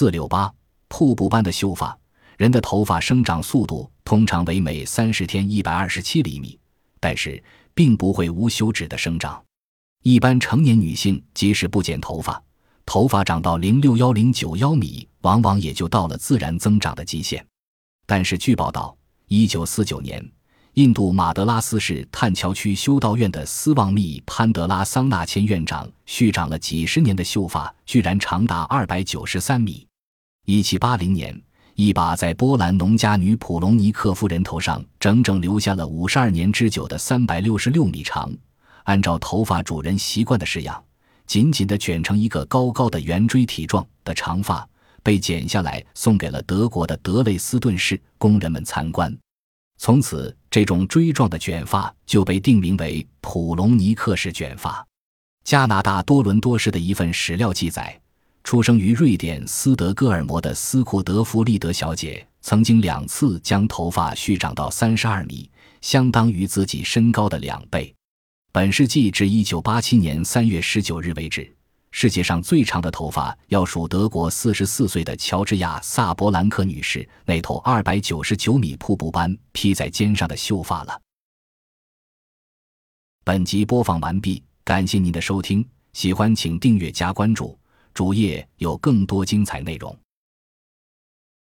四六八，瀑布般的秀发。人的头发生长速度通常为每三十天一百二十七厘米，但是并不会无休止的生长。一般成年女性即使不剪头发，头发长到零六幺零九幺米，往往也就到了自然增长的极限。但是据报道，一九四九年，印度马德拉斯市炭桥区修道院的斯旺密潘德拉桑纳前院长续长了几十年的秀发，居然长达二百九十三米。一七八零年。一把在波兰农家女普隆尼克夫人头上整整留下了五十二年之久的三百六十六米长，按照头发主人习惯的式样，紧紧地卷成一个高高的圆锥体状的长发，被剪下来送给了德国的德累斯顿市工人们参观。从此，这种锥状的卷发就被定名为普隆尼克式卷发。加拿大多伦多市的一份史料记载。出生于瑞典斯德哥尔摩的斯库德弗利德小姐，曾经两次将头发续长到三十二米，相当于自己身高的两倍。本世纪至一九八七年三月十九日为止，世界上最长的头发要数德国四十四岁的乔治亚·萨博兰克女士那头二百九十九米瀑布般披在肩上的秀发了。本集播放完毕，感谢您的收听，喜欢请订阅加关注。主页有更多精彩内容。